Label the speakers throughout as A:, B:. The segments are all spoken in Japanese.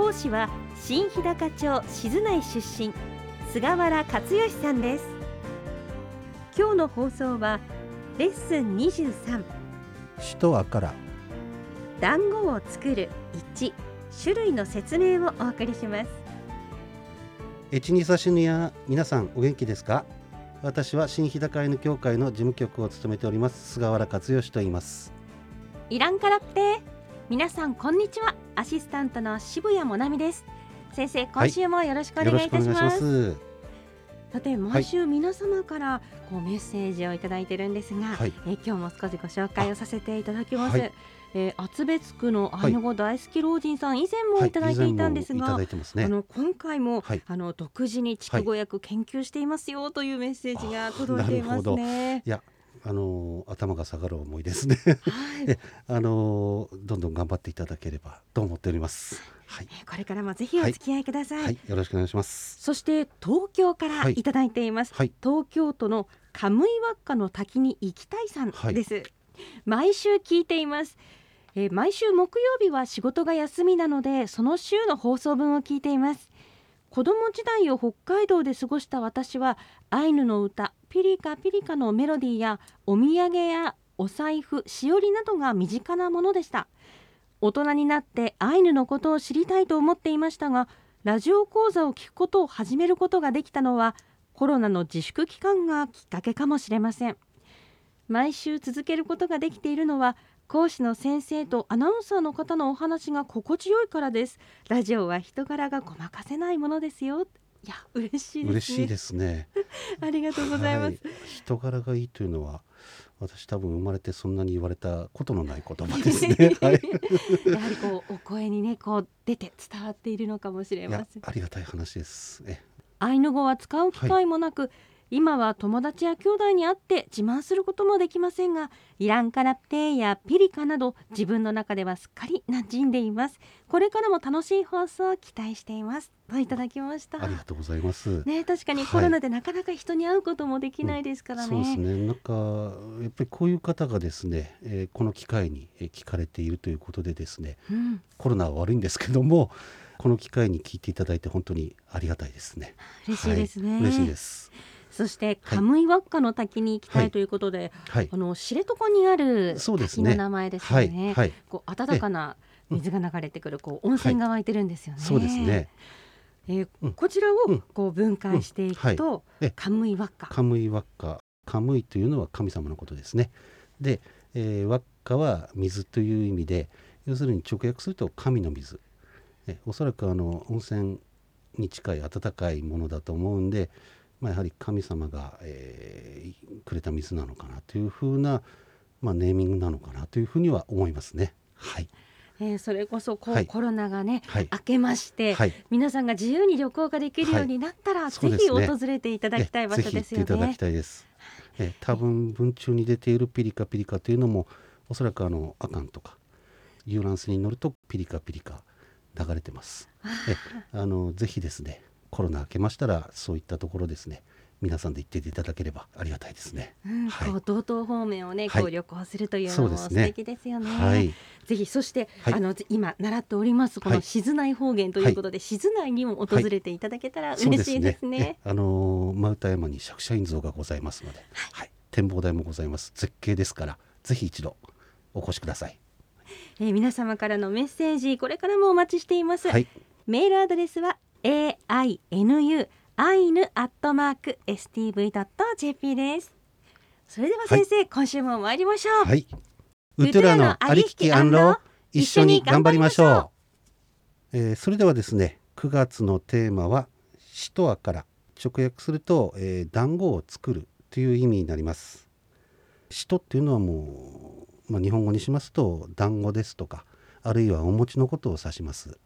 A: 講師は新日高町静内出身菅原克義さんです。今日の放送はレッスン23
B: 首都アから。
A: 団子を作る1種類の説明をお送りします。
B: エチニサシヌや皆さんお元気ですか？私は新日高犬協会の事務局を務めております菅原克義と言います。
A: イランカラッペ皆さんこんにちはアシスタントの渋谷もなみです。先生今週もよろしくお願いいたします,、さて毎週皆様からこうメッセージをいただいてるんですが、
B: はい。
A: えー今日も少しご紹介をさせていただきます、
B: はい。
A: えー厚別区のアイヌ語大好き老人さん、以前もいただいていたんですが、
B: はいね。
A: あの今回も、
B: はい。
A: あの独自に筑後訳研究していますよというメッセージが届いています
B: あ
A: ね。
B: いやあのー頭が下がる思いですね。
A: はい。
B: えあのーどんどん頑張っていただければと思っております。はい、
A: これからもぜひお付き合いください。
B: はい、よろしくお願いします。
A: そして東京から
B: はい。
A: いただいています。
B: はい。
A: 東京都のカムイワッカの滝に行きたいさん
B: はい。
A: です。毎週聞いています。えー毎週木曜日は仕事が休みなのでその週の放送分を聞いています。子供時代を北海道で過ごした私はアイヌの歌ピリカピリカのメロディーやお土産やお財布しおりなどが身近なものでした。大人になってアイヌのことを知りたいと思っていましたがラジオ講座を聞くことを始めることができたのはコロナの自粛期間がきっかけかもしれません。毎週続けることができているのは講師の先生とアナウンサーの方のお話が心地よいからです。ラジオは人柄がごまかせないものですよ。いや嬉しいですね。
B: 嬉しいですね。
A: ありがとうございます、
B: はい。人柄がいいというのは私多分生まれてそんなに言われたことのない言葉ですね。はい。
A: やはりこうお声にねこう出て伝わっているのかもしれません。
B: ありがたい話です。え
A: アイヌ語は使う機会もなく、今は友達や兄弟に会って自慢することもできませんがイランカラプテーやピリカなど自分の中ではすっかり馴染んでいます。これからも楽しい放送を期待しています。といただきました。
B: ありがとうございます、
A: ね確かに
B: はい。
A: コロナでなかなか人に会うこともできないですからね、
B: そうですね。なんかやっぱりこういう方がですね、えーこの機会にえー聞かれているということでですね
A: うん、
B: コロナは悪いんですけどもこの機会に聞いていただいて本当にありがたいですね。
A: 嬉しいですね、
B: はい、嬉しいです
A: そしてカムイワッカの滝に行きたいということで、
B: はい。
A: あの知床にある
B: そうですね。
A: 滝の名前ですよ
B: はい。
A: ね。
B: はい。
A: こう暖かな水が流れてくるこう温泉が湧いてるんですよね。
B: そうですね。
A: えー
B: うん。
A: こちらを
B: うん。
A: こう分解していくと、カムイワッカ。
B: カムイワッカ。カムイというのは神様のことですね。で、えーワッカは水という意味で要するに直訳すると神の水。えおそらくあの温泉に近い温かいものだと思うんで、まあ、やはり神様が、えーくれた水なのかなというふうな、まあ、ネーミングなのかなというふうには思いますねはい
A: えーそれこそこう、
B: はい
A: コロナがね、
B: はい
A: 明けまして、
B: はい
A: 皆さんが自由に旅行ができるようになったら、ぜひ
B: そうですね
A: 訪れていただきたい場所ですよ
B: えぜひ行っていただ
A: ね
B: き。たいです。え多分文中に出ているピリカピリカというのもおそらくあのアカンとか遊覧船に乗るとピリカピリカ流れてます。えあのぜひですねコロナ明けましたらそういったところですね皆さんで行っていただければありがたいですね。
A: うん、
B: はい
A: こう道東方面をね、
B: はい
A: こう旅行するというのも素敵ですよね。
B: はい
A: ぜひそして、
B: はい
A: あの今習っておりますこの
B: はい
A: 静内方言ということで、静内にも訪れていただけたら嬉しいですね。
B: えあの真歌山に釈迦院像がございますので、はい、展望台もございます。絶景ですからぜひ一度お越しください。
A: えー皆様からのメッセージこれからもお待ちしています。
B: はい。
A: メールアドレスは a i n u アイヌアットマーク s t v ドット j p です。それでは先生、今週も参りましょう。
B: はい。ウトゥラのありききアンロ一緒に頑張りましょう。えーそれではですね、9月のテーマはシトアから直訳すると、えー団子を作るという意味になります。シトっていうのはもう、まあ、日本語にしますと団子ですとか、あるいはお餅のことを指します。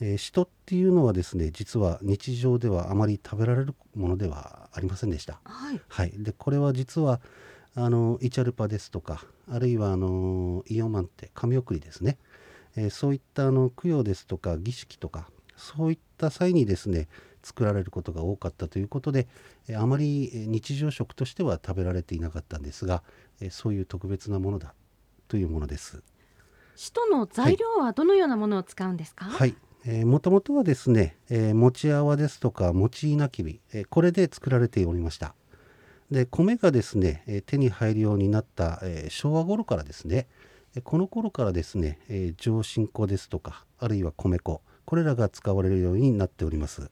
B: えー、人っていうのはですね実は日常ではあまり食べられるものではありませんでした。
A: はい、
B: はい、でこれは実はあのイチャルパですとかあるいはあのイオマンテ神送りですね、えー、そういったあの供養ですとか儀式とかそういった際にですね作られることが多かったということで、えー、あまり日常食としては食べられていなかったんですが、えー、そういう特別なものだというものです。
A: 使徒の材料はどのようなものを使うんですか？
B: はい、もともとはですね、えー、餅泡ですとか餅稲きび、えー、これで作られておりました。で米がですね、えー、手に入るようになった、えー、昭和頃からですねこの頃からですね、えー、上新粉ですとかあるいは米粉これらが使われるようになっております。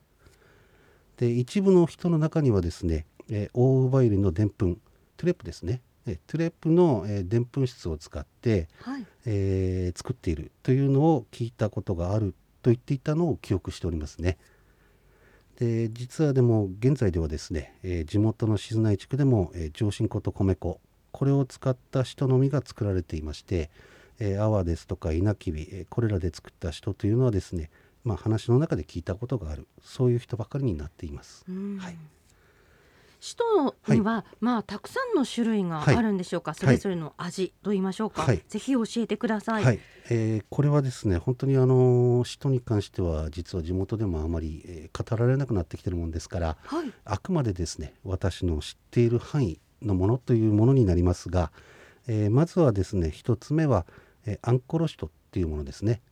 B: で一部の人の中にはですね、えー、オーウバイルのでんぷんトゥレㇷ゚ですね。えトゥレㇷ゚のでんぷん質を使って、はい、えー、作っているというのを聞いたことがあると言っていたのを記憶しておりますね。で実はでも現在ではですね、えー、地元の静内地区でも、えー、上新粉と米粉これを使ったシトのみが作られていまして、えー、粟ですとか稲きび、えー、これらで作ったシトというのはですね、まあ、話の中で聞いたことがあるそういうシトばかりになっています。はい
A: 首都には、はい、まあたくさんの種類があるんでしょうか、はい、それぞれの味と言いましょうか、はい、ぜひ教えてください、
B: はい。えー、これはですね本当にあの首都に関しては実は地元でもあまり、えー、語られなくなってきてるもんですから、はい、あくまでですね私の知っている範囲のものというものになりますが、えー、まずはですね一つ目は、えー、アンコロシトっていうものですね。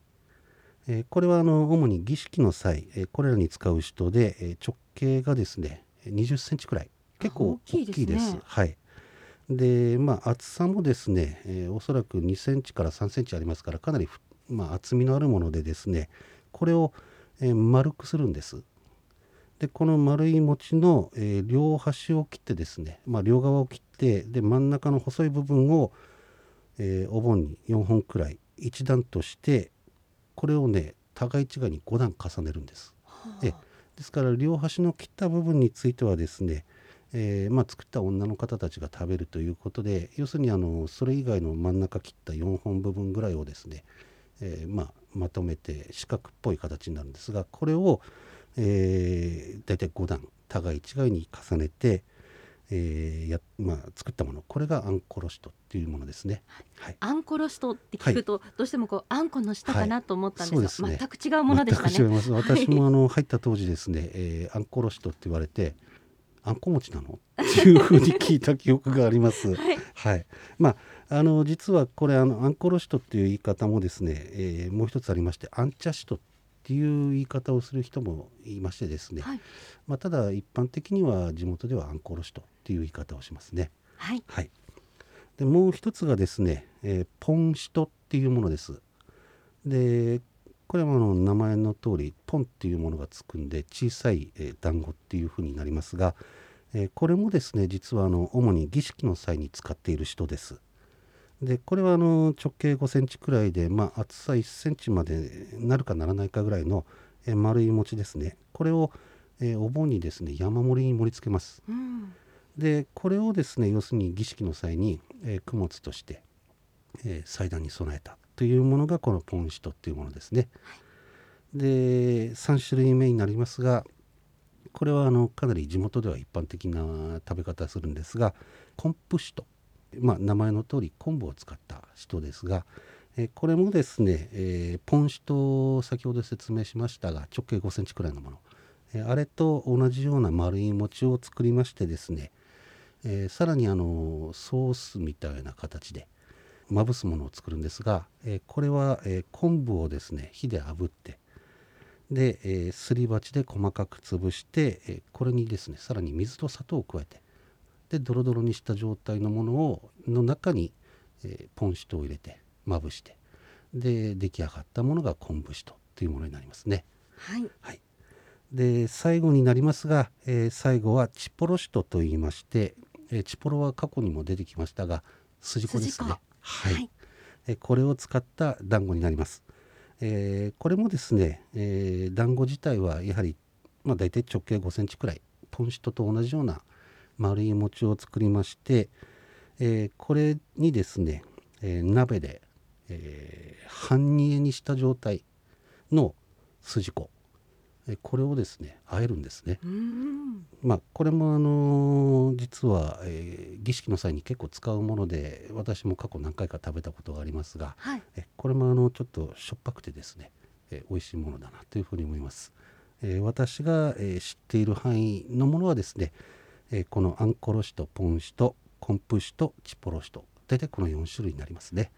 B: えー、これはあの主に儀式の際、えー、これらに使う人で、えー、直径がですね20センチくらい結構大きいです。はい。でまあ厚さもですね、えー、おそらく2センチから3センチありますからかなり、まあ、厚みのあるものでですねこれを、えー、丸くするんです。でこの丸い餅の、えー、両端を切ってですね、まあ、両側を切ってで真ん中の細い部分を、えー、お盆に4本くらい一段としてこれをね互い違いに5段重ねるんです。はあ、ですから両端の切った部分についてはですねえー、まあ、作った女の方たちが食べるということで要するにあのそれ以外の真ん中切った4本部分ぐらいをですね、えー、まあ、まとめて四角っぽい形になるんですがこれを、えー、大体5段互い違いに重ねて、えーやまあ、作ったもの。これがあんころしとっていうものですね。
A: はい、あんころしとって聞くと、はい、どうしてもこうあんこの下かなと思ったんですが、はい、全く違うものでしたね。
B: 全く違います。私もあの入った当時ですね、えー、あんころしとって言われてあんこ餅なの？っていうふうに聞いた記憶があります。はい、はい、まああの実はこれあのあんころしとっていう言い方もですね、えー、もう一つありましてあんちゃしとっていう言い方をする人もいましてですね、はい、まあ、ただ一般的には地元ではあんころしとっていう言い方をしますね。
A: はい、
B: はい、でもう一つがですね、えー、ポンシトっていうものです。でこれはあの名前の通りポンっていうものがつくんで小さい、えー、団子っていうふうになりますが、えー、これもですね実はあの主に儀式の際に使っている人です。でこれはあの直径5センチくらいで、まあ、厚さ1センチまでなるかならないかぐらいの、えー、丸い餅ですねこれを、えー、お盆にですね山盛りに盛り付けます。うん、でこれをですね要するに儀式の際に、えー、供物として、えー、祭壇に備えたというものがこのポンシトっていうものですね。はい、で3種類目になりますがこれはあのかなり地元では一般的な食べ方するんですがコンプシト、まあ、名前の通り昆布を使ったシトですが、えこれもですね、えー、ポンシト先ほど説明しましたが直径5センチくらいのもの、えあれと同じような丸い餅を作りましてですね、えー、さらにあのソースみたいな形で、まぶすものを作るんですが、えー、これは、えー、昆布をですね火で炙ってで、えー、すり鉢で細かく潰して、えー、これにですねさらに水と砂糖を加えてでドロドロにした状態のものをの中に、えー、ポンシトを入れてまぶしてで出来上がったものが昆布シトというものになりますね。
A: はい、
B: はい、で最後になりますが、えー、最後はチポロシトと言いまして、えー、チポロは過去にも出てきましたが筋子ですね。はい、はい、えこれを使った団子になります。えー、これもですね、えー、団子自体はやはり、まあ、大体直径5センチくらいポンシトと同じような丸い餅を作りまして、えー、これにですね、え鍋で、え半煮えにした状態の、筋子えこれをですね和えるんですね。
A: うん
B: まあこれもあの実は、えー儀式の際に結構使うもので私も過去何回か食べたことがありますが
A: はい
B: えこれもあのちょっとしょっぱくてですね、えー美味しいものだなというふうに思います。えー私が、えー知っている範囲のものはですね、えーこのアンコロシとポンシとコンプシとチポロシと大体この4種類になりますね。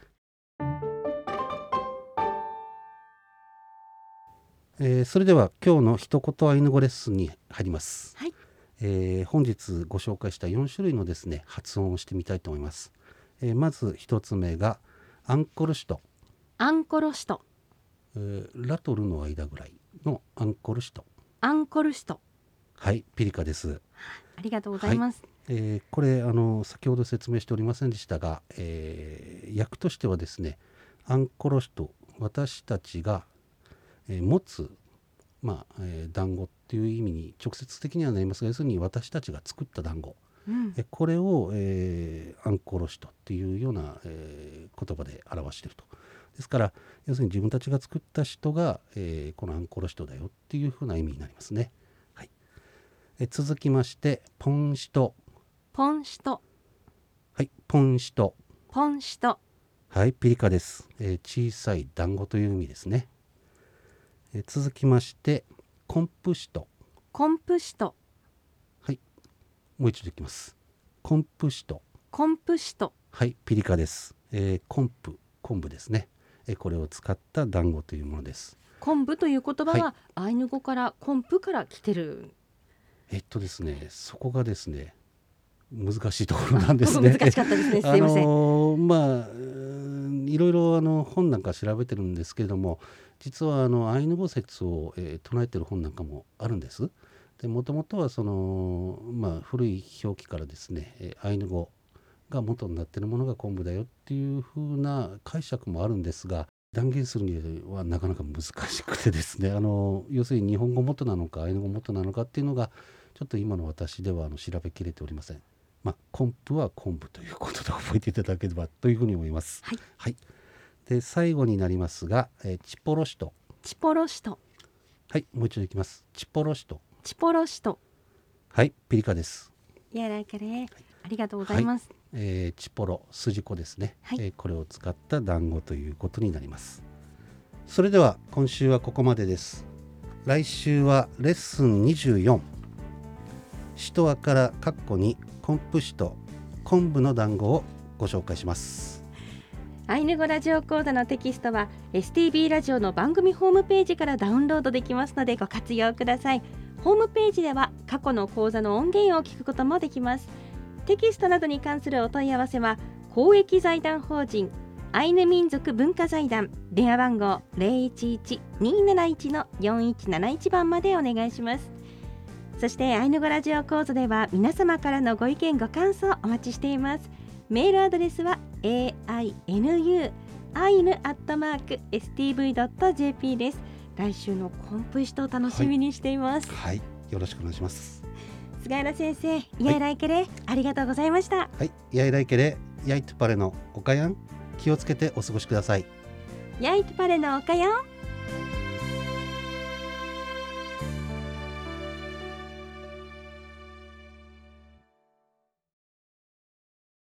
B: えーそれでは今日の一言アイヌ語レッスンに入ります。
A: はい
B: えー本日ご紹介した4種類のですね発音をしてみたいと思います。えーまず一つ目がアンコルシト、
A: アンコロシト
B: えーラとルの間ぐらいのアンコルシト。
A: アンコルシト
B: はい、ピリカです。
A: ありがとうございます、
B: えーこれあの先ほど説明しておりませんでしたが、えー訳としてはですねアンコロシト私たちが、えー持つまあ、えー団子っていう意味に直接的にはなりますが要するに私たちが作った団子。
A: うん。
B: えこれを、えーアンコロシトっていうような、えー言葉で表していると。ですから要するに自分たちが作った人が、えーこのアンコロシトだよっていうふうな意味になりますね、はい、え続きましてポンシト。
A: ポンシト。
B: はい、ポンシト。
A: ポンシト。
B: はい、ピリカです。えー小さい団子という意味ですね。えー続きまして、コンプシト。
A: コンプシト
B: はい、もう一度いきます。コンプシト。
A: コンプシト
B: はい、ピリカです。えーコンプ、昆布ですね。えーこれを使った団子というものです。
A: 昆布という言葉は、
B: は
A: アイヌ語から昆布から来てる
B: えっとですね、そこがですね、難しいところなんですね。
A: 難しかったですねすいません、
B: あのーまあいろいろあの本なんか調べてるんですけれども実はあのアイヌ語説を、えー唱えてる本なんかもあるんです。でもともとはその、まあ、古い表記からですね、えアイヌ語が元になってるものが昆布だよっていう風な解釈もあるんですが断言するにはなかなか難しくてですねあの要するに日本語元なのかアイヌ語元なのかっていうのがちょっと今の私ではあの調べきれておりません。まあ、昆布は昆布ということで覚えていただければというふうに思います。
A: はい、
B: で最後になりますが、えーチポロシト。
A: チポロシト
B: はい、もう一度いきます。チポロシト。
A: チポロシト
B: はい、ピリカです。
A: やらかれありがとうございます、
B: えーチポロ、筋子ですね、
A: はい
B: えーこれを使った団子ということになります。それでは今週はここまでです。来週はレッスン24。シトアからカッコにコンプシト、昆布の団子をご紹介します。
A: アイヌ語ラジオ講座のテキストは STB ラジオの番組ホームページからダウンロードできますのでご活用ください。ホームページでは過去の講座の音源を聞くこともできます。テキストなどに関するお問い合わせは公益財団法人アイヌ民族文化財団電話番号011-271-4171番までお願いします。そしてアイヌ語ラジオ講座では皆様からのご意見ご感想お待ちしています。メールアドレスは ainu アイヌアットマーク stv.jp です。来週のコンプシトを楽しみにしています、
B: はい、よろしくお願いします。
A: 菅原先生イヤイライケレ、ありがとうございました。
B: はい、やいらいけれ、やいとパレのおかやん、気をつけてお過ごしください。
A: ヤイトパレのおかよん